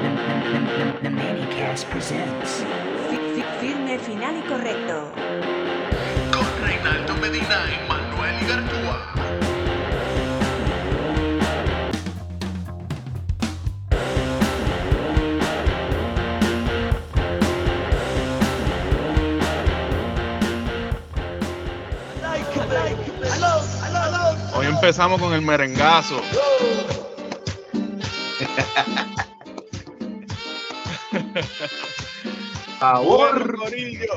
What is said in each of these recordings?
The Manicast presents. Firme, final y correcto. con Reinaldo Medina y Manuel Igartúa. Hoy empezamos con el merengazo. Corillo.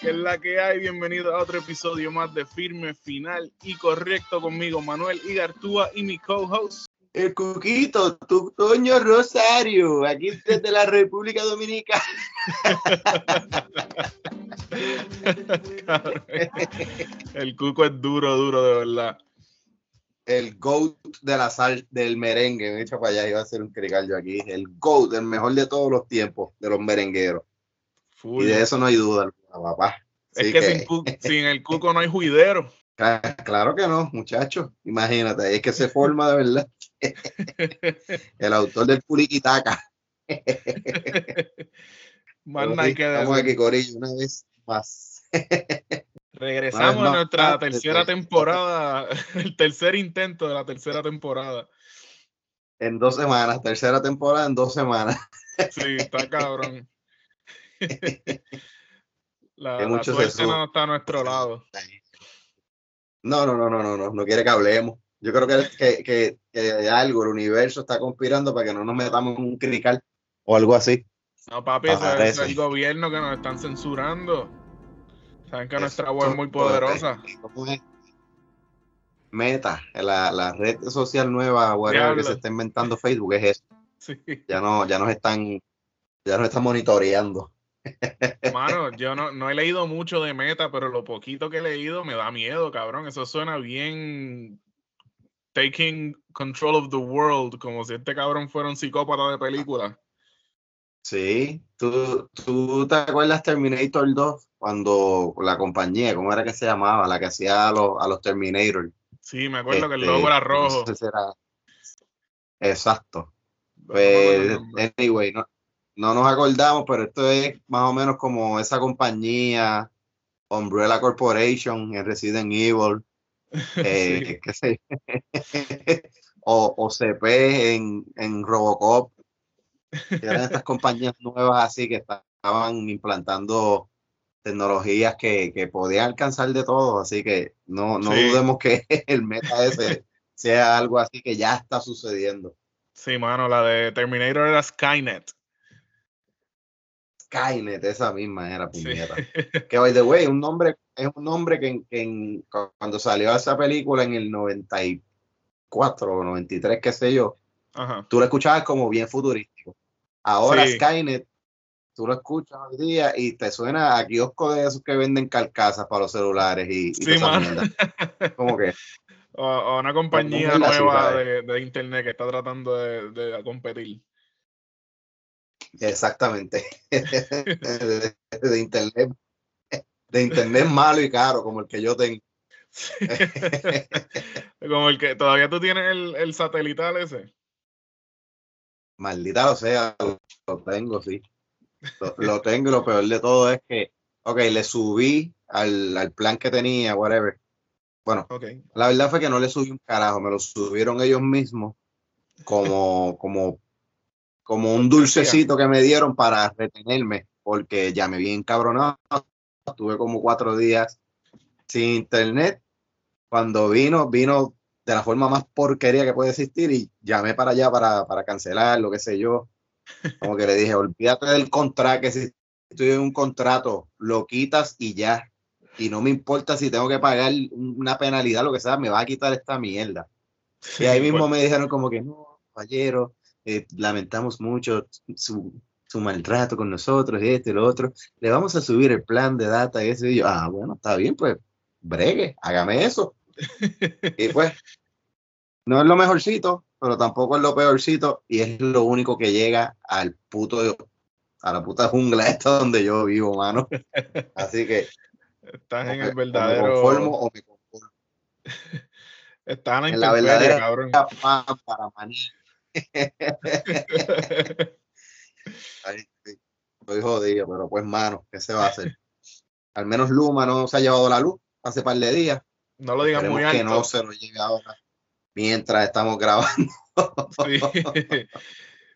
que es la que hay. Bienvenido a otro episodio más de Firme Final y Correcto conmigo, Manuel Igartúa y mi co-host. El Cuquito, tu Toño Rosario, aquí desde la República Dominicana. El cuco es duro, duro, de verdad. El GOAT de la sal del merengue. Me he dicho para allá, iba a ser un crical yo aquí. El GOAT, el mejor de todos los tiempos de los merengueros. Full. Y de eso no hay duda, papá. es que, Sin, cu- sin el cuco no hay juidero. cla- Claro que no, muchachos. Imagínate, es que se forma de verdad. El autor del Puliquitaca. Más que Estamos aquí, Corillo, una vez más. Regresamos a nuestra tercera desde- temporada, el tercer intento de la tercera temporada. En dos semanas, tercera temporada en dos semanas. Sí, está cabrón. La, Que mucho suerte no está a nuestro lado. No, no, no, no, no, no, no quiere que hablemos. Yo creo que, que, que, que algo, el universo está conspirando para que no nos metamos en un crical o algo así. No, papi, es el gobierno que nos están censurando. Saben que nuestra web es muy poderosa. Meta, la, la red social nueva whatever, que se está inventando Facebook es eso. Sí. Ya no, ya nos están, ya nos están monitoreando. Mano, yo no, no he leído mucho de meta, pero lo poquito que he leído me da miedo, cabrón. Eso suena bien taking control of the world, como si este cabrón fuera un psicópata de película. Sí, ¿Tú, tú te acuerdas Terminator 2 cuando la compañía, ¿cómo era que se llamaba? La que hacía a los, a los Terminator. Sí, me acuerdo que el Este, logo era no rojo. sé si era- Exacto. Pues, anyway, no, no nos acordamos, pero esto es más o menos como esa compañía, Umbrella Corporation en Resident Evil, eh, Sí. qué sé yo, o, o CP en, en Robocop, eran estas compañías nuevas así que estaban implantando tecnologías que, que podían alcanzar de todo, así que no, no Sí. dudemos que el meta ese sea algo así que ya está sucediendo. Sí, mano, la de Terminator era Skynet. Skynet, esa misma era Sí. puñeta. Que by the way, un nombre, es un nombre que, en- que en- cuando salió esa película en el 94 o 93, qué sé yo, Ajá. tú lo escuchabas como bien futurístico. Ahora Sí. Skynet, tú lo escuchas hoy día y te suena a kiosco de esos que venden carcasas para los celulares y, y Sí. Como que, O, o una compañía la nueva de, de internet que está tratando de, de competir. exactamente, de, de internet, de internet malo y caro, como el que yo tengo. Como el que todavía tú tienes el, el satelital ese. Maldita lo sea, lo, tengo, sí. Lo, lo tengo y lo peor de todo es que, ok, le subí al, al plan que tenía, whatever. Bueno, la verdad fue que no le subí un carajo, me lo subieron ellos mismos como, como, como un dulcecito que me dieron para retenerme, porque ya me vi encabronado. Estuve como cuatro días sin internet. Cuando vino, vino de la forma más porquería que puede existir y llamé para allá para, para cancelar, lo que sé yo. Como que le dije, olvídate del contrato, que si estoy en un contrato, lo quitas y ya. Y no me importa si tengo que pagar una penalidad, lo que sea, me va a quitar esta mierda. Y ahí mismo me dijeron como que no, caballero, eh, lamentamos mucho su, su maltrato con nosotros y esto y lo otro. Le vamos a subir el plan de data y eso. Y yo, ah, bueno, está bien, pues bregue, hágame eso. Y pues, no es lo mejorcito, pero tampoco es lo peorcito y es lo único que llega al puto, a la puta jungla esta donde yo vivo, mano. Así que Estás en el me verdadero. conformo o me conformo. Estás en la en la verdadera- cabrón. Para maní. Ay, Estoy jodido, pero pues, mano, ¿qué se va a hacer? Al menos Luma no se ha llevado la luz hace par de días. No lo digas muy Esperemos que alto. no se lo lleve ahora mientras estamos grabando. Sí.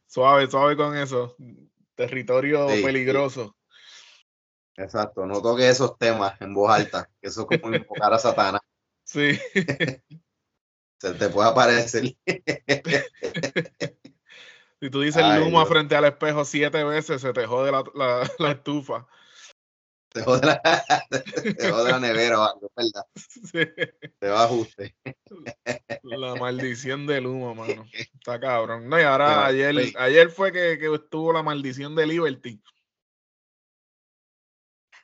suave, suave con eso. Territorio Sí, sí. peligroso. Exacto, no toque esos temas en voz alta, que eso es como invocar a Satanás. Sí. Se te puede aparecer. Si tú dices Ay, Luma Dios. frente al espejo siete veces, se te jode la, la- la estufa. Te jode la, te jode la nevera o algo, ¿verdad? Sí. Te va a ajuste. La maldición de Luma, mano. Está cabrón. No, y ahora ayer, sí. ayer fue que, que estuvo la maldición de Liberty.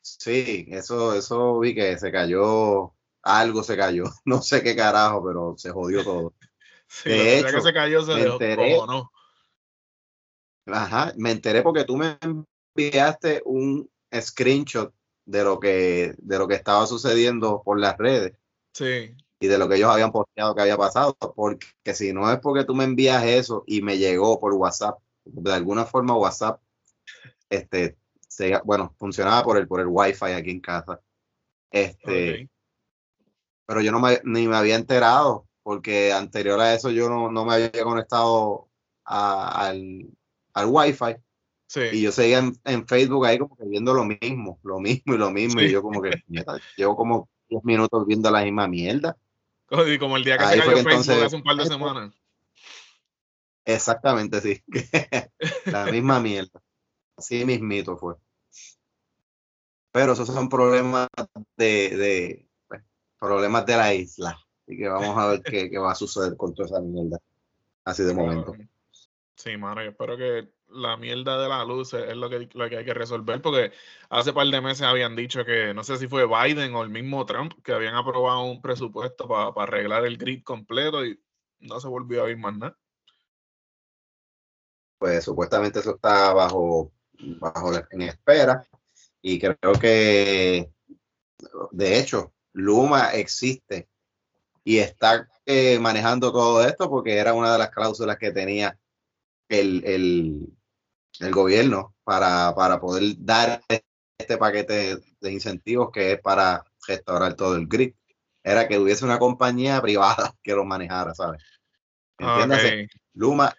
Sí, eso, eso vi que se cayó, algo se cayó. No sé qué carajo, pero se jodió todo. Sí, De hecho, que se cayó se me dejó enteré. no. Ajá, me enteré porque tú me enviaste un screenshot de lo que, de lo que estaba sucediendo por las redes. Sí. y de lo que ellos habían posteado que había pasado, porque si no es porque tú me envías eso y me llegó por WhatsApp, de alguna forma WhatsApp, este, se- bueno, funcionaba por el, por el Wi-Fi aquí en casa, este, pero yo no me, ni me había enterado, porque anterior a eso yo no, no me había conectado a- al, al Wi-Fi, Sí. y yo seguía en, en Facebook ahí como que viendo lo mismo, lo mismo y lo mismo, Sí. y yo como que, "Mierda, llevo como 10 minutos viendo la misma mierda. Y como el día que Ahí se cayó que Facebook entonces- hace un par de semanas. Exactamente, sí. La misma mierda. Así mismito fue. Pero esos son problemas de, de pues, problemas de la isla. Así que vamos a ver qué, qué va a suceder con toda esa mierda. Así de momento. Sí, mano, yo espero que la mierda de la luz es lo que, lo que hay que resolver, porque hace par de meses habían dicho que, no sé si fue Biden o el mismo Trump, que habían aprobado un presupuesto para arreglar el grid completo y no se volvió a ver más nada. Pues supuestamente eso está bajo, bajo en espera. Y creo que, de hecho, Luma existe y está eh, manejando todo esto porque era una de las cláusulas que tenía el, el, el gobierno para, para poder dar este paquete de incentivos que es para restaurar todo el grid. Era que hubiese una compañía privada que lo manejara, ¿sabes? Entiéndase. Luma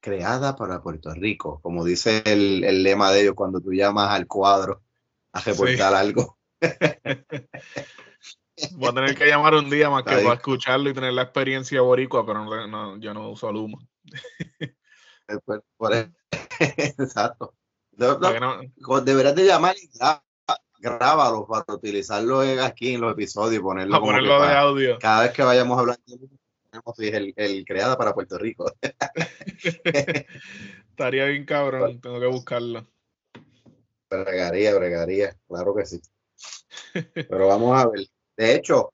creada para Puerto Rico, como dice el, el lema de ellos cuando tú llamas al cuadro a reportar algo. Voy a tener que llamar un día más que para escucharlo y tener la experiencia boricua, pero no, no, yo no uso Luma. Por- por eso- Exacto. No, deberías de llamar y grábalo para utilizarlo aquí en los episodios y ponerlo, como ponerlo de para- audio. cada vez que vayamos a hablar de Luma, tenemos el, el creada para Puerto Rico. Estaría bien cabrón, tengo que buscarlo. Bregaría, bregaría, claro que sí. Pero vamos a ver. De hecho,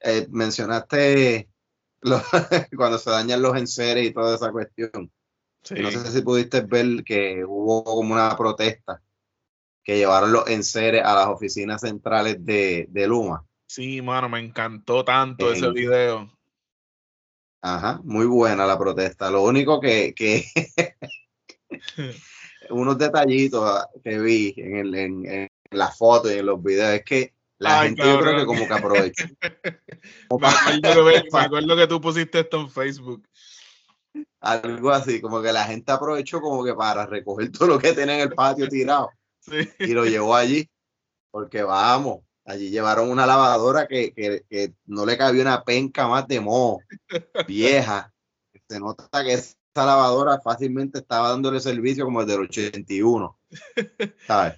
eh, mencionaste cuando se dañan los enseres y toda esa cuestión. Sí. No sé si pudiste ver que hubo como una protesta que llevaron los enseres a las oficinas centrales de, de Luma. Sí, mano, me encantó tanto ese video. Ajá, muy buena la protesta. Lo único que, que unos detallitos que vi en, el, en, en las fotos y en los videos es que la Ay, gente yo creo que como que aprovechó. como Me acuerdo, me acuerdo que tú pusiste esto en Facebook. Algo así, como que la gente aprovechó como que para recoger todo lo que tenía en el patio tirado Sí. y lo llevó allí, porque vamos, allí llevaron una lavadora que, que, que no le cabía una penca más de moho, vieja. Se nota que esa lavadora fácilmente estaba dándole servicio como el del 81, ¿sabes?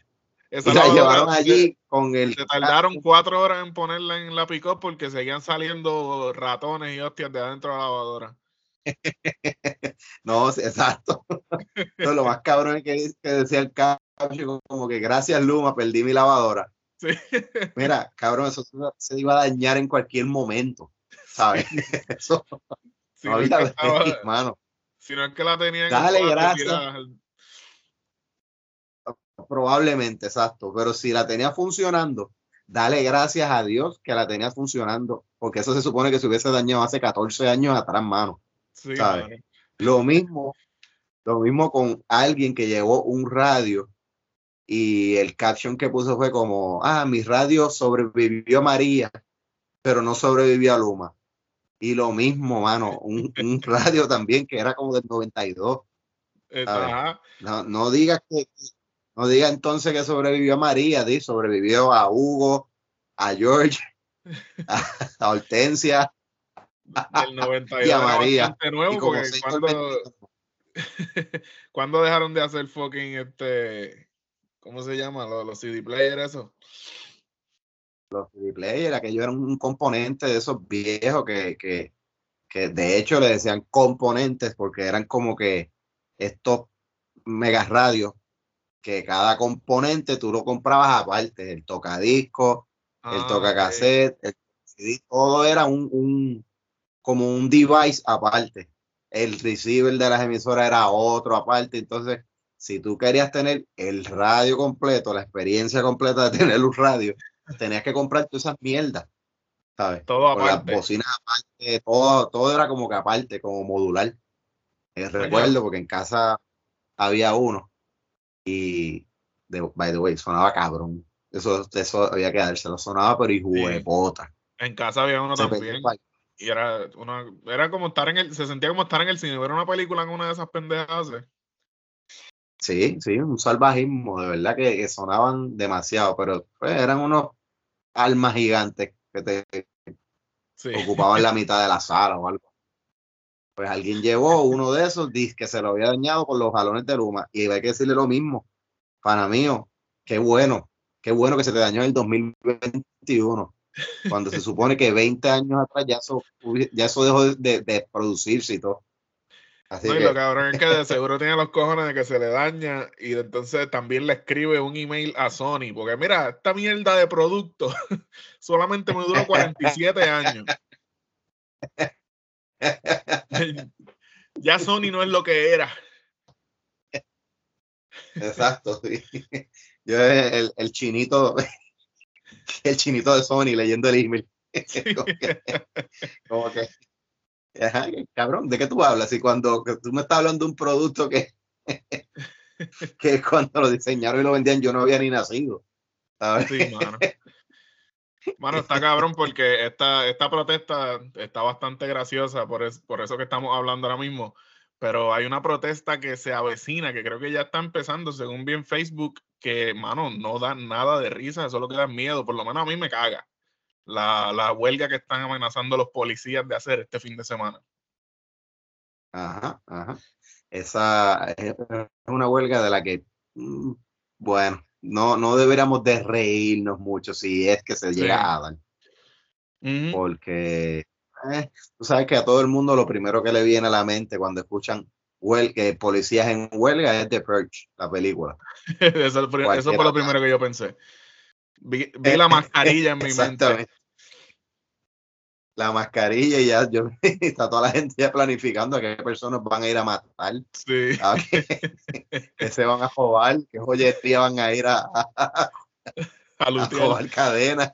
Esa Y la llevaron se- allí con el... Se tardaron cuatro horas en ponerla en la pick porque seguían saliendo ratones y hostias de adentro de la lavadora. No, exacto. No, lo más cabrón es que, que decía el caption como que gracias Luma, perdí mi lavadora. Sí. Mira, cabrón, eso se, iba a dañar en cualquier momento, ¿sabes? Eso Si no no, es había estaba- ahí, mano. si no es que la tenían en Dale, gracias. Probablemente, exacto. Pero si la tenía funcionando, dale gracias a Dios que la tenía funcionando, porque eso se supone que se hubiese dañado hace 14 años atrás, mano. Sí. Lo mismo, lo mismo con alguien que llevó un radio y el caption que puso fue como, ah, mi radio sobrevivió a María, pero no sobrevivió a Luma. Y lo mismo, mano, un, un radio también que era como del 92. Eh, A ver. ajá. No, no digas que, no diga entonces que sobrevivió a María, di, sobrevivió a Hugo, a George, a, a Hortensia Del 92 y nuevo y como porque seis cuando, cuando dejaron de hacer fucking este, ¿cómo se llama? Los, los CD player eso. los CD player, aquello era un componente de esos viejos que, que, que de hecho le decían componentes porque eran como que estos mega radios que cada componente tú lo comprabas aparte, el tocadisco, el Ah, toca ok. cassette, el CD, todo era un, un como un device aparte. El receiver de las emisoras era otro aparte. Entonces, si tú querías tener el radio completo, la experiencia completa de tener un radio, tenías que comprar todas esas mierdas, ¿sabes? Todo Con las aparte. bocinas aparte, todo, todo era como que aparte, como modular. Eh, recuerdo porque en casa había uno y, de, by the way, sonaba cabrón. Eso, eso había que dárselo, sonaba pero hijo de Sí. En casa había uno Se también. Y era una, era como estar en el, se sentía como estar en el cine, ver una película en una de esas pendejas. ¿eh? Sí, sí, un salvajismo, de verdad que, que sonaban demasiado, pero pues, eran unos almas gigantes que te Sí. ocupaban la mitad de la sala o algo. Pues alguien llevó uno de esos, dice que se lo había dañado con los jalones de Luma, y hay que decirle lo mismo, pana mío, qué bueno, qué bueno que se te dañó en el 2021, cuando se supone que 20 años atrás ya eso, ya eso dejó de, producirse y todo. Así No, y que, lo cabrón es que de seguro tiene los cojones de que se le daña y entonces también le escribe un email a Sony, porque mira, esta mierda de producto solamente me duró 47 años. ya Sony no es lo que era. Exacto. sí. Yo el, el chinito, el chinito de Sony leyendo el email. Como que, como que, ajá, cabrón, ¿de qué tú hablas? Y cuando tú me estás hablando de un producto que, que cuando lo diseñaron y lo vendían yo no había ni nacido. ¿sabes? Sí, mano. Mano, está cabrón porque esta, esta protesta está bastante graciosa, por, es- por eso que estamos hablando ahora mismo. Pero hay una protesta que se avecina, que creo que ya está empezando, según vi en Facebook, que, mano, no da nada de risa, eso es lo que da miedo, por lo menos a mí me caga. La, la huelga que están amenazando los policías de hacer este fin de semana. Ajá, ajá. Esa es una huelga de la que, mm, bueno, no, no deberíamos de reírnos mucho si es que se Sí. llega a dar. Porque eh, tú sabes que a todo el mundo lo primero que le viene a la mente cuando escuchan huel que policías en huelga es The Purge, la película. Eso, fue- eso fue Cualquiera. lo primero que yo pensé. Vi, vi la mascarilla en mi mente. La mascarilla y ya yo, está toda la gente ya planificando a qué personas van a ir a matar, Sí. a qué, qué se van a robar, qué joyería van a ir a, a, A a cadenas.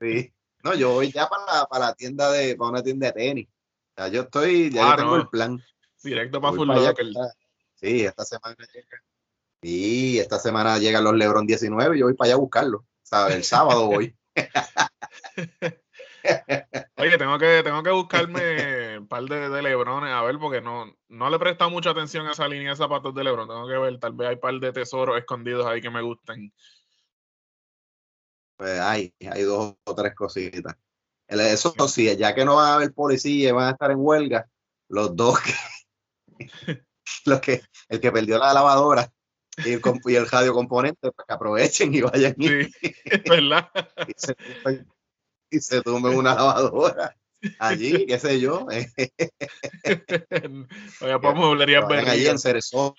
Sí. No, yo voy ya para la, para la tienda de, para una tienda de tenis. Sea, yo estoy, ya Ah, yo tengo no. el plan. Directo para Voy Full para allá, Locker. Sí, esta semana llega. Sí, esta semana llegan los Lebron 19 y yo voy para allá a buscarlo. ¿sabes? El sábado voy. Oye, tengo que, tengo que buscarme un par de, de Lebrones, a ver, porque no, no le he prestado mucha atención a esa línea de zapatos de Lebron. Tengo que ver, tal vez hay un par de tesoros escondidos ahí que me gusten. Pues hay, hay dos o tres cositas. Eso sí, ya que no van a haber policía y van a estar en huelga, los dos que, los que, el que perdió la lavadora y el, y el radio componente, pues que aprovechen y vayan y, Sí, verdad. y se y se tumben una lavadora allí, qué sé yo, eh, Oye, pues vayan allí en berricas.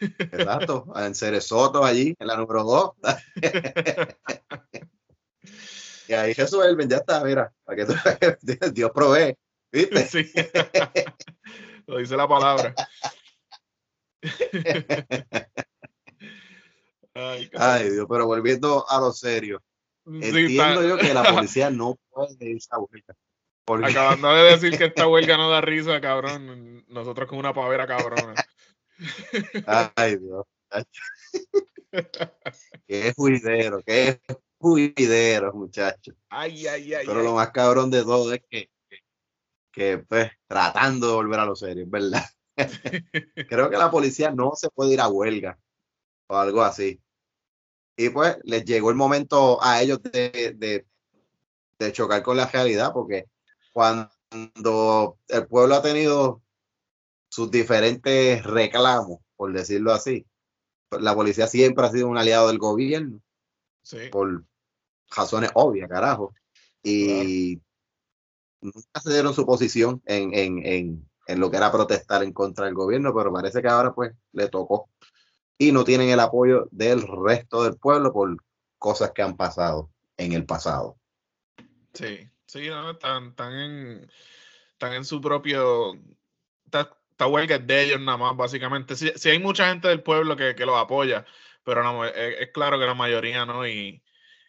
Exacto, en Cerezoto allí, en la número 2. y ahí resuelven, ya está, mira, para que tú- Dios provee, ¿viste? Sí. Lo dice la palabra. Ay, Dios, pero volviendo a lo serio, Sí, entiendo está- yo que la policía no puede irse a huelga. Porque, Acabando de decir que esta huelga no da risa, cabrón. Nosotros con una pavera cabrona. Ay, Dios. Qué juidero, qué juidero, muchachos. Ay, ay, ay. Pero ay. lo más cabrón de todo es que, que, que, pues, tratando de volver a los serios, ¿verdad? Creo que la policía no se puede ir a huelga o algo así. Y pues les llegó el momento a ellos de, de, de chocar con la realidad, porque cuando el pueblo ha tenido sus diferentes reclamos, por decirlo así, la policía siempre ha sido un aliado del gobierno Sí. por razones obvias, carajo. Y nunca se dieron su posición en, en, en, en lo que era protestar en contra del gobierno, pero parece que ahora pues le tocó. Y no tienen el apoyo del resto del pueblo por cosas que han pasado en el pasado. Sí, sí, no, están, están en, están en su propio. Esta huelga es de ellos nada más, básicamente. Sí, sí hay mucha gente del pueblo que, que los apoya, pero no, es, claro que la mayoría no. Y,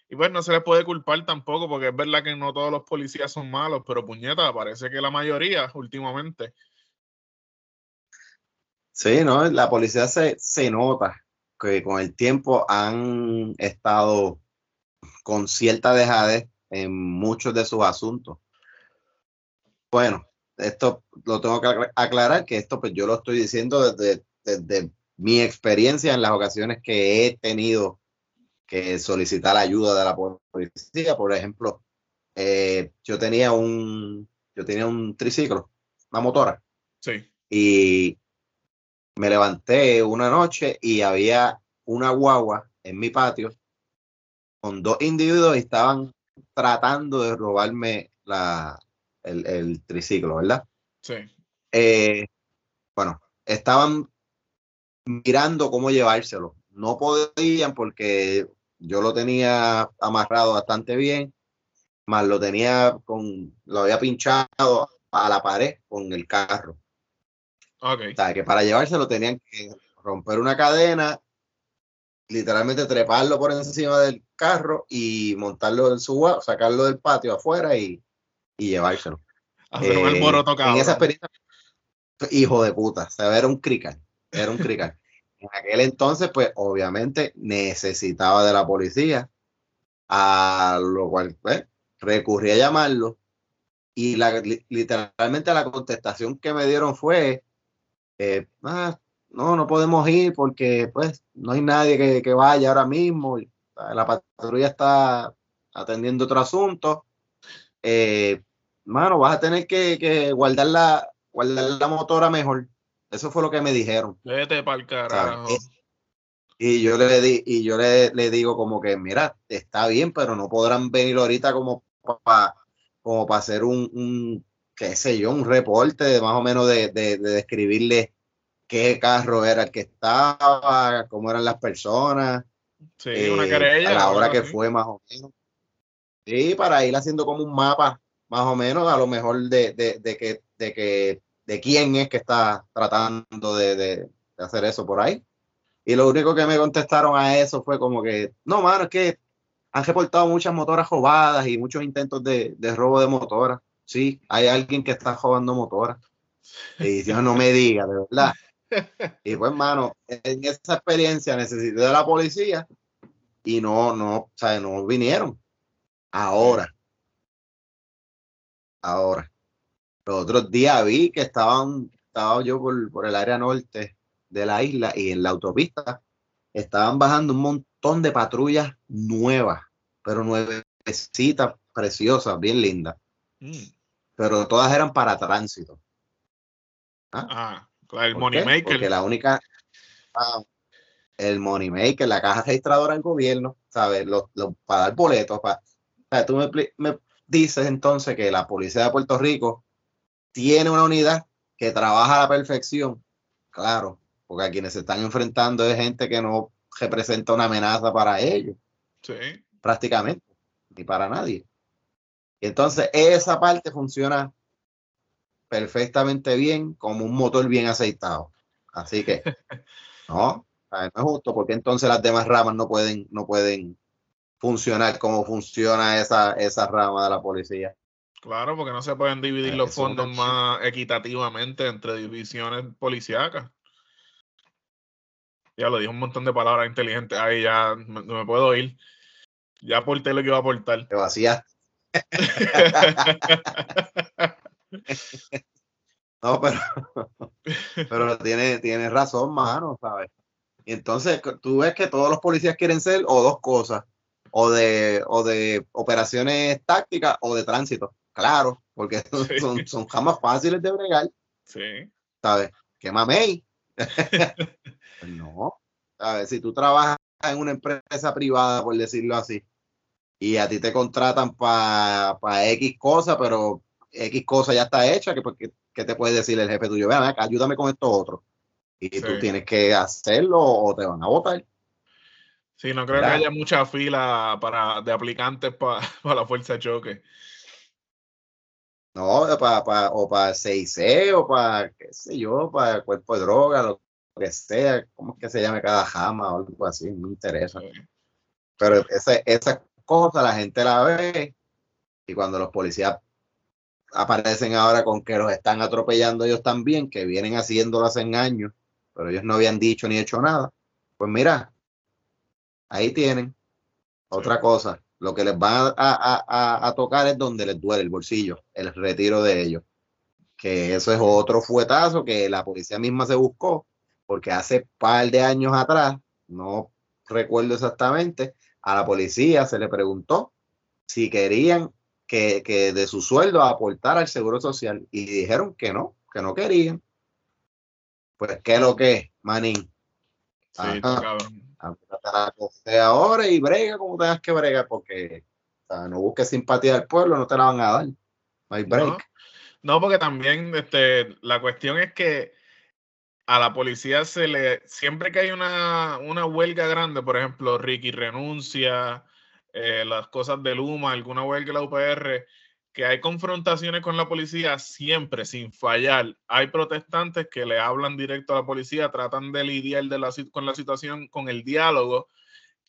y pues no se les puede culpar tampoco, porque es verdad que no todos los policías son malos, pero puñeta, parece que la mayoría últimamente. Sí, ¿no? La policía se, se nota que con el tiempo han estado con cierta dejadez en muchos de sus asuntos. Bueno, esto lo tengo que acla- aclarar, que esto pues yo lo estoy diciendo desde, desde mi experiencia en las ocasiones que he tenido que solicitar ayuda de la policía. Por ejemplo, eh, yo tenía un, yo tenía un triciclo, una motora, Sí. y me levanté una noche y había una guagua en mi patio con dos individuos y estaban tratando de robarme la, el, el triciclo, ¿verdad? Sí. Eh, bueno, estaban mirando cómo llevárselo. No podían porque yo lo tenía amarrado bastante bien, más lo tenía con, lo había pinchado a la pared con el carro. Ok. O sea, que para llevárselo tenían que romper una cadena, literalmente treparlo por encima del carro y montarlo en su sacarlo del patio afuera y, y llevárselo. Hacer un Eh, en esa experiencia, hijo de puta, o sea, era un crical, era un crical. en aquel entonces, pues obviamente necesitaba de la policía, a lo cual pues, recurrí a llamarlo y la, li- literalmente la contestación que me dieron fue, eh, "Ah, no, no podemos ir porque pues no hay nadie que, que vaya ahora mismo, la patrulla está atendiendo otro asunto. Eh, mano, vas a tener que, que guardar, la, guardar la motora mejor. Eso fue lo que me dijeron. Vete pa'l carajo. Es- Y yo le di, y yo le, le digo como que, mira, está bien, pero no podrán venir ahorita como para como para hacer un, un, qué sé yo, un reporte de más o menos de, de, de describirle qué carro era el que estaba, cómo eran las personas, Sí, eh, una querella. a la hora que fue más o menos. Sí, para ir haciendo como un mapa, más o menos, a lo mejor de, de, de que, de que, de quién es que está tratando de, de, hacer eso por ahí. Y lo único que me contestaron a eso fue como que, no, mano, es que han reportado muchas motoras robadas y muchos intentos de, de robo de motoras. Sí, hay alguien que está robando motoras. Y Dios no me diga, de verdad. Y pues, mano, en esa experiencia necesité de la policía y no, no, o sea, no vinieron. Ahora, ahora. Los otros días vi que estaban, estaba yo por, por el área norte de la isla y en la autopista estaban bajando un montón de patrullas nuevas, pero nuevecitas, preciosas, bien lindas, Mm. pero todas eran para tránsito. Ah, claro, el ¿Por money qué? maker. Porque la única. ah, el money maker, la caja registradora del gobierno, ¿sabes? Los, los- para dar boletos. Para, o sea, tú me, me dices entonces que la policía de Puerto Rico tiene una unidad que trabaja a la perfección. Claro, porque a quienes se están enfrentando es gente que no representa una amenaza para ellos, Sí. prácticamente, ni para nadie. Y entonces esa parte funciona perfectamente bien como un motor bien aceitado. Así que, no, no es justo porque entonces las demás ramas no pueden, no pueden funcionar como funciona esa, esa rama de la policía. Claro, porque no se pueden dividir los fondos más equitativamente entre divisiones policíacas. Ya lo dije un montón de palabras inteligentes. Ahí ya me, me puedo ir. Ya aporté lo que iba a aportar. Te vacías. No, pero, pero tiene, tiene razón, mano, ¿sabes? Y entonces tú ves que todos los policías quieren ser o dos cosas, o de, o de operaciones tácticas o de tránsito. Claro, porque son, Sí. son, son jamás fáciles de bregar, Sí. ¿sabes? Que mamey. Pues no, ¿sabes? Si tú trabajas en una empresa privada, por decirlo así, y a ti te contratan para X cosa, pero X cosa ya está hecha, que, porque, ¿qué te puede decir el jefe tuyo? Vean ayúdame con esto otro. Y tú tienes que hacerlo o te van a votar. Sí, no creo que haya mucha fila para, de aplicantes para la fuerza de choque. No, pa, pa- o para 6C o para, qué sé yo, para el cuerpo de droga, lo que sea, ¿cómo es que se llame cada jama o algo así? No me interesa. Sí. Pero esa, esa cosa la gente la ve y cuando los policías aparecen ahora con que los están atropellando ellos también, que vienen haciéndolo hace años, pero ellos no habían dicho ni hecho nada, pues mira, ahí tienen otra cosa. Lo que les va a, a- a- a tocar es donde les duele el bolsillo, el retiro de ellos. Que eso es otro fuetazo que la policía misma se buscó, porque hace par de años atrás, no recuerdo exactamente, a la policía se le preguntó si querían que, que de su sueldo aportara al seguro social y dijeron que no, que no querían. Pues, ¿qué es lo que es, manín? Sí, cabrón. Costea ahora y brega como tengas que bregar, porque o sea, no busques simpatía del pueblo, no te la van a dar. No hay break. No, no, porque también este, la cuestión es que a la policía se le, siempre que hay una, una huelga grande, por ejemplo, Ricky renuncia, eh, las cosas de Luma, alguna huelga de la UPR, que hay confrontaciones con la policía siempre, sin fallar. Hay protestantes que le hablan directo a la policía, tratan de lidiar de la, sit- con la situación con el diálogo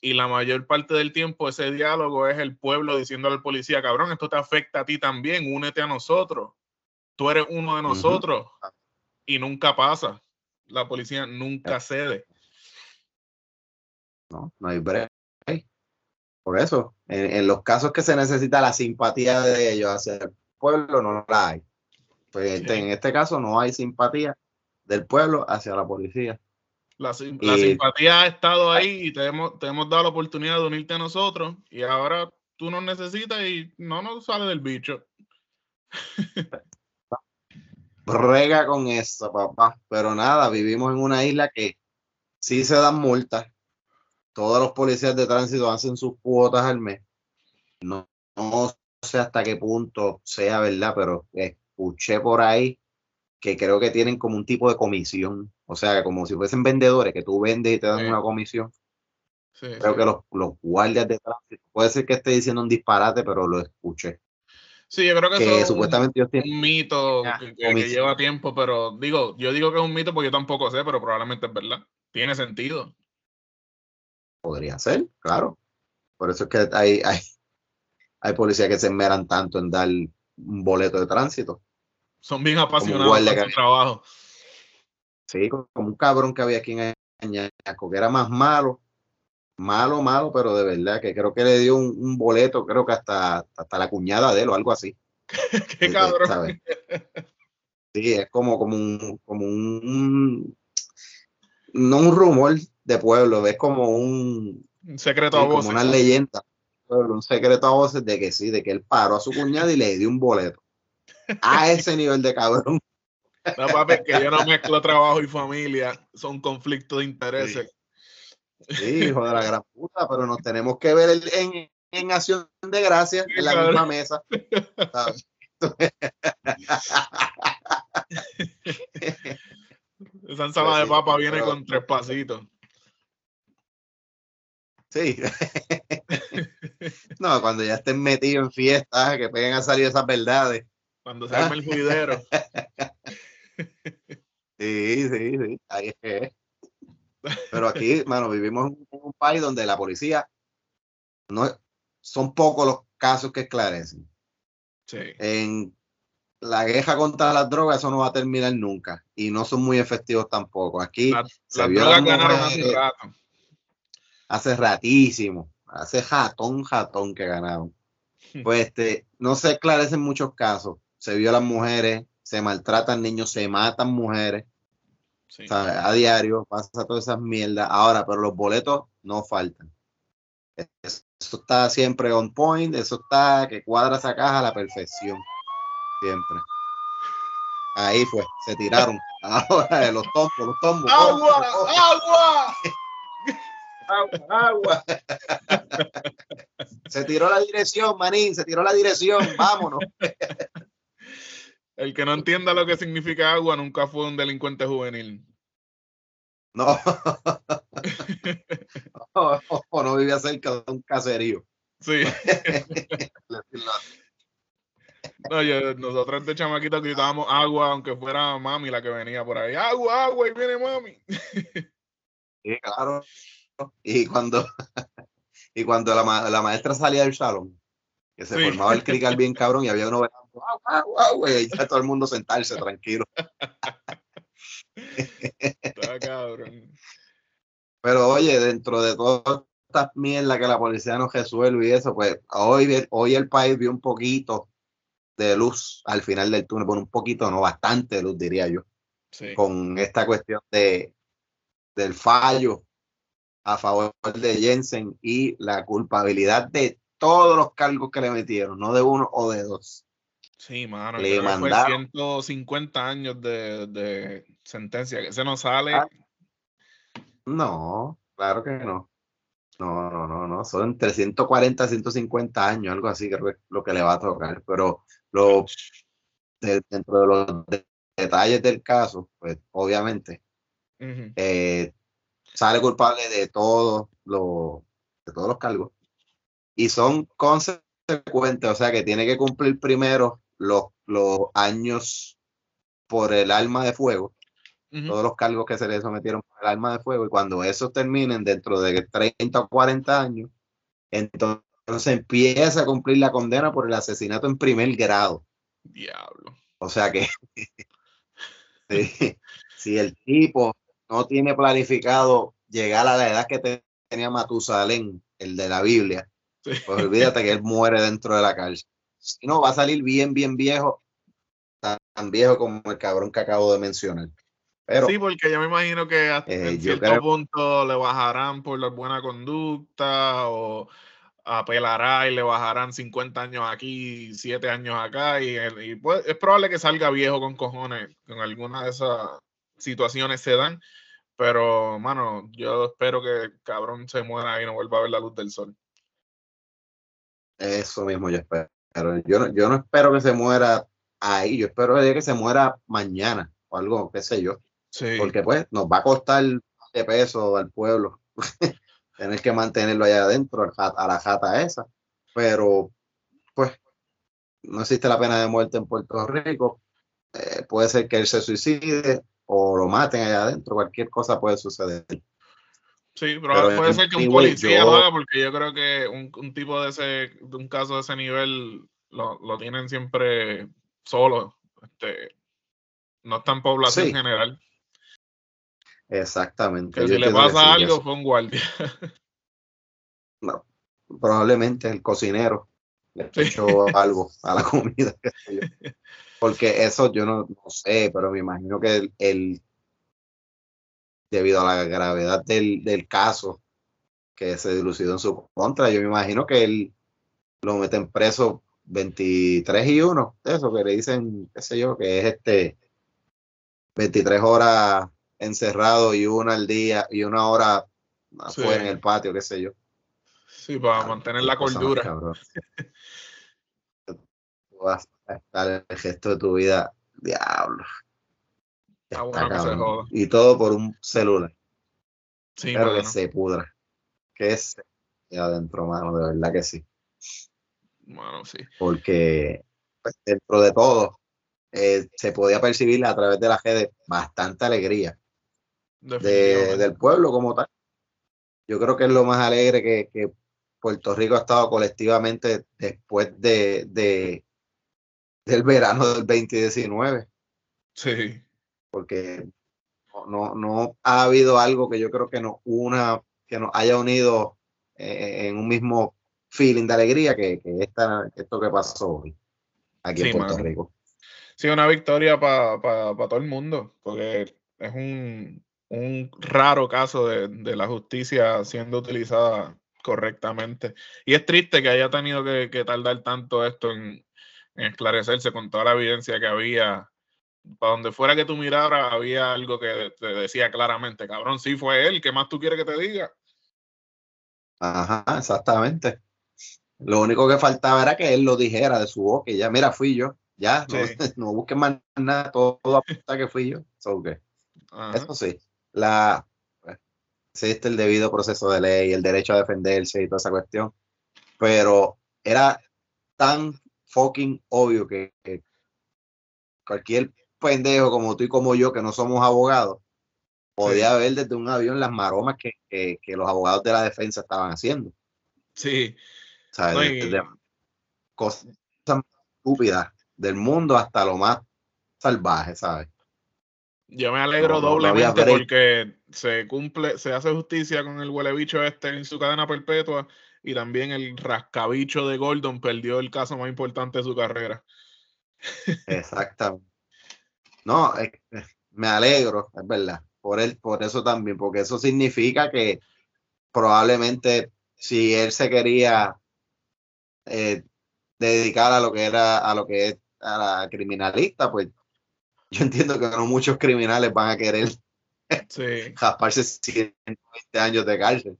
y la mayor parte del tiempo ese diálogo es el pueblo diciéndole al policía, cabrón, esto te afecta a ti también, únete a nosotros. Tú eres uno de nosotros y nunca pasa. La policía nunca cede. No, no hay break. Por eso, en, en los casos que se necesita la simpatía de ellos hacia el pueblo, no la hay. Pues este- en este caso no hay simpatía del pueblo hacia la policía. La, sim- la Y- simpatía ha estado ahí y te hemos, te hemos dado la oportunidad de unirte a nosotros y ahora tú nos necesitas y no nos sale del bicho. Brega con eso, papá. Pero nada, vivimos en una isla que sí se dan multas. Todos los policías de tránsito hacen sus cuotas al mes. No, no sé hasta qué punto sea verdad, pero escuché por ahí que creo que tienen como un tipo de comisión. O sea, como si fuesen vendedores, que tú vendes y te dan Sí. una comisión. Sí, Creo sí. que los, los guardias de tránsito, puede ser que esté diciendo un disparate, pero lo escuché. Sí, yo creo que, eso Que es un- un mito Ah, que, lleva tiempo, pero digo, yo digo que es un mito porque yo tampoco sé, pero probablemente es verdad. Tiene sentido. Podría ser, claro. Por eso es que hay, hay, hay policías que se esmeran tanto en dar un boleto de tránsito. Son bien apasionados por su trabajo. Sí, como un cabrón que había aquí en Añasco, que era más malo, malo, malo, pero de verdad, que creo que le dio un, un boleto, creo que hasta, hasta la cuñada de él o algo así. Qué cabrón. ¿sabes? Sí, es como, como un, como un, no un rumor de pueblo, es como un, Un secreto Sí, a como voces. una leyenda, un secreto a voces de que sí, de que él paró a su cuñada y le dio un boleto. A ese nivel de cabrón. No, papi, es que yo no mezclo trabajo y familia. Son conflictos de intereses. Sí, hijo de la gran puta, pero nos tenemos que ver en, en acción de gracias en la misma mesa. ¿sabes? Esa ensalada de sí, papa viene pero- con tres pasitos. Sí. No, cuando ya estén metidos en fiestas, que peguen a salir esas verdades. Cuando se arma el juidero. Sí, sí, sí, ahí es que es. Pero aquí, mano, vivimos en un, país donde la policía no son pocos los casos que esclarecen. Sí. En la guerra contra las drogas, eso no va a terminar nunca. Y no son muy efectivos tampoco. Aquí La- se Las drogas ganaron hace rato. Hace ratísimo. Hace jatón, jatón que ganaron. Pues este, no se esclarecen muchos casos. Se vio a las mujeres, se maltratan niños, se matan mujeres. A diario pasa todas esas mierdas. Ahora, pero los boletos no faltan. Eso está siempre on point, eso está que cuadra esa caja a la perfección. Siempre. Ahí fue, se tiraron. Ahora los tombos, los tombos. ¡Agua! ¡Agua! agua, agua. se tiró la dirección, manín, se tiró la dirección, vámonos. El que no entienda lo que significa agua nunca fue un delincuente juvenil. No. no, no, no vivía cerca de un caserío. Sí. No, yo- nosotros de chamaquitos gritábamos agua, aunque fuera mami la que venía por ahí. Agua, agua, y viene mami. Sí, claro. Y cuando, y cuando la, ma- la maestra salía del salón, que se Sí. formaba el crical bien cabrón y había uno velando, agua, agua, agua, y ya todo el mundo sentarse tranquilo. Está cabrón. Pero oye, dentro de todas estas mierdas que la policía no resuelve y eso, pues hoy, hoy el país vio un poquito de luz al final del túnel, bueno, un poquito, no bastante luz, diría yo, Sí. con esta cuestión de del fallo a favor de Jensen y la culpabilidad de todos los cargos que le metieron, no de uno o de dos. Sí, mano. Le que fue mandaron. 150 años de, de sentencia. Que se nos sale. Ah. No, claro que no. No, no, no, no. Son entre 140 150 años, algo así, creo que es lo que le va a tocar. Pero lo, de- dentro de los de- detalles del caso, pues obviamente eh, sale culpable de todos los de todos los cargos y son consecuentes, o sea que tiene que cumplir primero los, los años por el arma de fuego todos los cargos que se le sometieron por el arma de fuego y cuando esos terminen dentro de 30 o 40 años, entonces empieza a cumplir la condena por el asesinato en primer grado. Diablo. O sea que si, si el tipo no tiene planificado llegar a la edad que te- tenía Matusalén, el de la Biblia, pues olvídate que él muere dentro de la cárcel. Si no, va a salir bien, bien viejo, tan, viejo como el cabrón que acabo de mencionar. Pero sí, porque yo me imagino que hasta Eh, en cierto creo- punto le bajarán por la buena conducta o apelará y le bajarán 50 años aquí, 7 años acá y pues, es probable que salga viejo con cojones con alguna de esas situaciones se dan, pero mano, yo espero que el cabrón se muera y no vuelva a ver la luz del sol. Eso mismo yo espero. Yo no, yo no espero que se muera ahí, yo espero que se muera mañana o algo, qué sé yo, Sí, porque pues nos va a costar de peso al pueblo tener que mantenerlo allá adentro, a la jata esa, pero pues no existe la pena de muerte en Puerto Rico, Eh, puede ser que él se suicide o lo maten allá adentro, cualquier cosa puede suceder. sí, pero, pero puede ser que un policía lo haga porque yo creo que un, un tipo de ese, de un caso de ese nivel lo, lo tienen siempre solo, este, no está en población Sí. general. Exactamente. Que si le pasa algo, eso. fue un guardia. No, probablemente el cocinero le Sí. echó algo a la comida. Porque eso yo no, no sé, pero me imagino que el, el- debido a la gravedad del, del caso que se dilucidó en su contra, yo me imagino que él lo meten preso 23 y 1, eso que le dicen, qué sé yo, que es este 23 horas encerrado y una al día y una hora afuera Sí. en el patio, qué sé yo. Sí, para Ah, mantener la más cordura. Tú vas a estar el resto de tu vida, diablo. Está Está bueno que se cabrón. joda. Y todo por un celular. Sí, Pero que se pudra. Que se adentro, mano, de verdad que sí. Mano, sí. Porque pues, dentro de todo eh, se podía percibir a través de las redes bastante alegría de- del pueblo como tal. Yo creo que es lo más alegre que, que Puerto Rico ha estado colectivamente después de, de, del verano del 2019, Sí. porque no, no, ha habido algo que yo creo que nos una, que nos haya unido eh, en un mismo feeling de alegría que, que esta, esto que pasó hoy aquí Sí, en Puerto mano. Rico. Sí, una victoria para todo el mundo, porque es un, un raro caso de, de la justicia siendo utilizada correctamente. Y es triste que haya tenido que, que tardar tanto esto en, en esclarecerse con toda la evidencia que había. Para donde fuera que tú miraras, había algo que te decía claramente, cabrón, sí fue él, ¿qué más tú quieres que te diga? Ajá, exactamente. Lo único que faltaba era que él lo dijera de su boca y ya, mira, fui yo. Ya, no, Sí. no busquen más nada, todo, todo apunta que fui yo. So Ajá. Eso sí, la, pues, existe el debido proceso de ley, el derecho a defenderse y toda esa cuestión, pero era tan fucking obvio que, que cualquier pendejo como tú y como yo, que no somos abogados, podía ver desde un avión las maromas que, que- que los abogados de la defensa estaban haciendo. Sí, O sea, No, cosas estúpidas del mundo hasta lo más salvaje, ¿sabes? Yo me alegro No, no doblemente porque se cumple, se hace justicia con el huele bicho este en su cadena perpetua y también el rascabicho de Gordon perdió el caso más importante de su carrera. Exactamente. No, me alegro, es verdad, por él, por eso también, porque eso significa que probablemente si él se quería eh, dedicar a lo que era, a lo que es a la criminalista, pues yo entiendo que no muchos criminales van a querer Sí. jasparse 120 años de cárcel.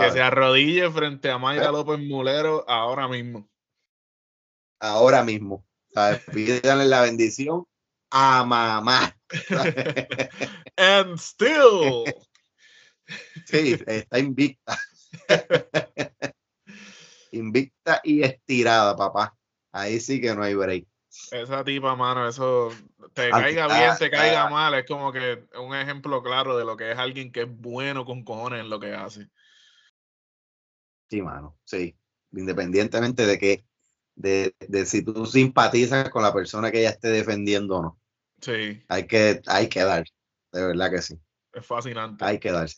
Que se arrodille frente a Mayra. López Mulero ahora mismo. Ahora mismo, ¿sabes? Pídanle la bendición a mamá. And still. Sí, está invicta. invicta y estirada, papá. Ahí sí que no hay break. Esa tipa, mano, eso te Ah, caiga ah, bien, te caiga ah. mal, es como que un ejemplo claro de lo que es alguien que es bueno con cojones en lo que hace. Sí, mano, sí. Independientemente de que, de, de si tú simpatizas con la persona que ella esté defendiendo o no. Sí, Hay que, hay que dar, de verdad que sí. es fascinante. Hay que darse.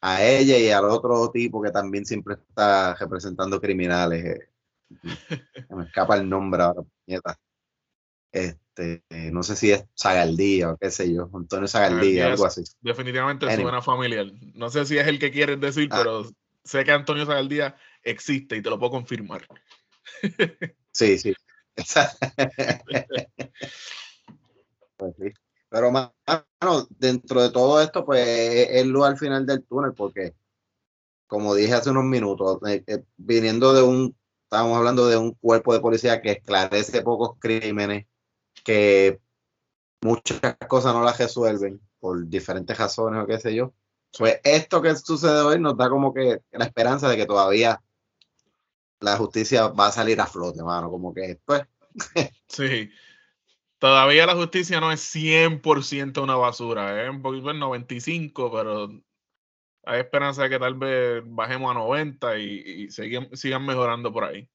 A ella y al otro tipo que también siempre está representando criminales. eh. Me escapa el nombre ahora, puñeta. Este, no sé si es Zagaldía o qué sé yo, Antonio Zagaldía, algo así. Definitivamente Anyway. suena familiar. No sé si es el que quieres decir, Ah. pero sé que Antonio Zagaldía existe y te lo puedo confirmar. Sí, sí. Pues sí. Pero, mano, dentro de todo esto, pues es luz al final del túnel, porque, como dije hace unos minutos, eh, eh, viniendo de un, estábamos hablando de un cuerpo de policía que esclarece pocos crímenes, que muchas cosas no las resuelven por diferentes razones o qué sé yo. Pues esto que sucede hoy nos da como que la esperanza de que todavía la justicia va a salir a flote, mano, como que pues Sí. Todavía la justicia no es 100% una basura, es un poquito el 95, pero hay esperanza de que tal vez bajemos a 90 y, y sigan, sigan mejorando por ahí.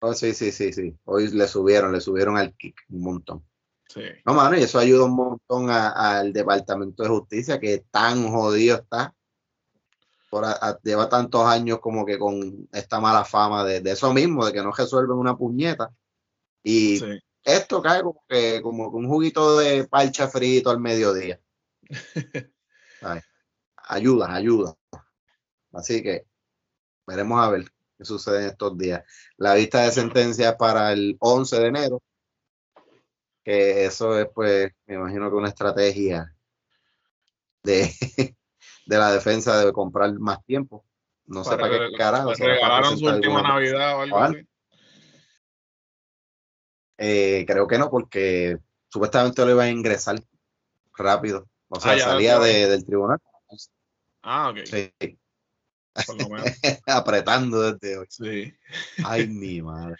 Oh, sí, sí, sí, sí. Hoy le subieron, le subieron al kick un montón. Sí. No, mano, y eso ayuda un montón al Departamento de Justicia, que tan jodido está. Por a- a- lleva tantos años como que con esta mala fama de, de eso mismo, de que no resuelven una puñeta. Y Sí. esto cae como que como un juguito de parcha frito al mediodía. ¿Sabes? Ayuda, ayuda. Así que veremos a ver qué sucede en estos días. La vista de sentencia es para el 11 de enero, que eso es pues, me imagino que una estrategia de, de la defensa de comprar más tiempo. No sé para, qué carajo. para regalaron su última Navidad o algo Cabal. así. Eh, creo que no, porque supuestamente lo iban a ingresar rápido. O sea, Ah, ya, salía de- del tribunal. Ah, ok. Sí, Por lo menos. apretando desde hoy. Sí. Ay, mi madre.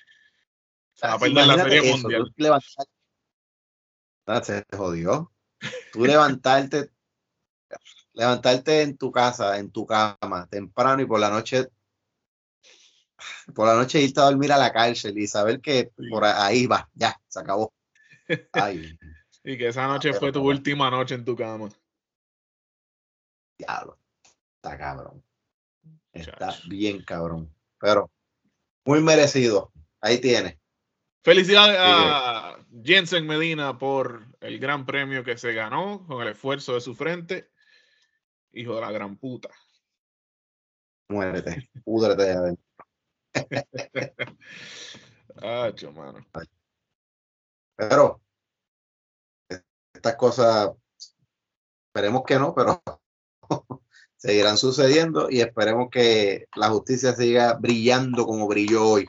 Se va a perder la Serie Mundial. levantar- Ah, se jodió. Tú levantarte, levantarte en tu casa, en tu cama, temprano y por la noche por la noche irte a dormir a la cárcel y saber que por ahí va, ya, se acabó. Ay, Y que esa noche fue tu última noche en tu cama. diablo. Está cabrón. Está Chacho. bien cabrón. Pero muy merecido. Ahí tiene. Felicidades a Jensen Medina por el gran premio que se ganó con el esfuerzo de su frente. Hijo de la gran puta. Muérete. Púdrete de adentro. Ah, mano. Pero estas cosas, esperemos que no, pero seguirán sucediendo y esperemos que la justicia siga brillando como brilló hoy.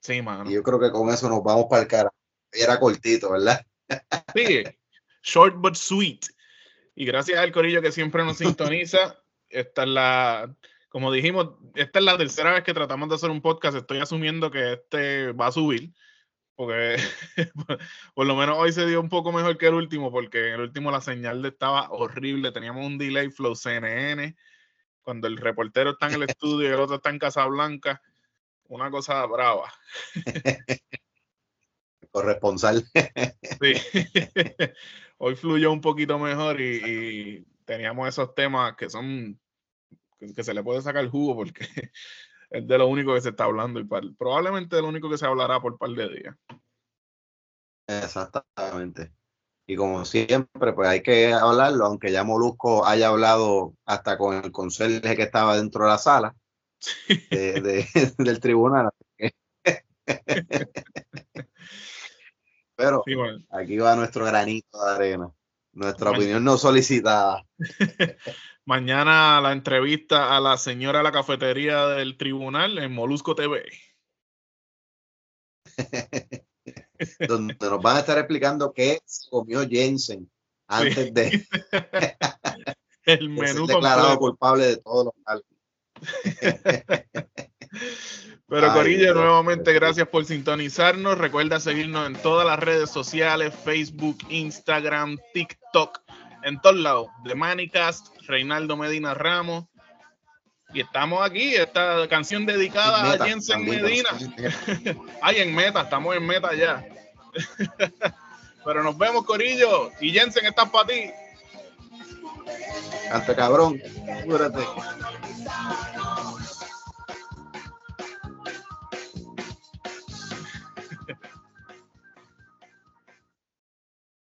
Sí, mano. Y yo creo que con eso nos vamos para el cara. Era cortito, ¿verdad? Sí, short but sweet. Y gracias al corillo que siempre nos sintoniza. Esta es la, como dijimos, esta es la tercera vez que tratamos de hacer un podcast. Estoy asumiendo que este va a subir, porque por, lo menos hoy se dio un poco mejor que el último, porque en el último la señal estaba horrible. Teníamos un delay flow CNN, cuando el reportero está en el estudio y el otro está en Casablanca. Una cosa brava. Corresponsal. Sí. Hoy fluyó un poquito mejor y, y teníamos esos temas que son que, se le puede sacar jugo porque es de lo único que se está hablando y par- probablemente de lo único que se hablará por par de días. Exactamente. Y como siempre, pues hay que hablarlo, aunque ya Molusco haya hablado hasta con el conserje que estaba dentro de la sala de- de- del tribunal. Pero Sí, bueno, aquí va nuestro granito de arena, nuestra opinión no solicitada. mañana la entrevista a la señora de la cafetería del tribunal en Molusco TV. donde nos van a estar explicando qué comió Jensen antes de, El menú declarado completo. culpable de todos los cargos. Pero Corillo, nuevamente gracias por sintonizarnos. Recuerda seguirnos en todas las redes sociales, Facebook, Instagram, TikTok, en todos lados. De Manicast, Reinaldo Medina Ramos. Y estamos aquí, esta canción dedicada Meta, a Jensen también, Medina. Ay, en meta, estamos en meta ya. Pero nos vemos, Corillo. Y Jensen, estás para ti. Cante cabrón, cúbrate.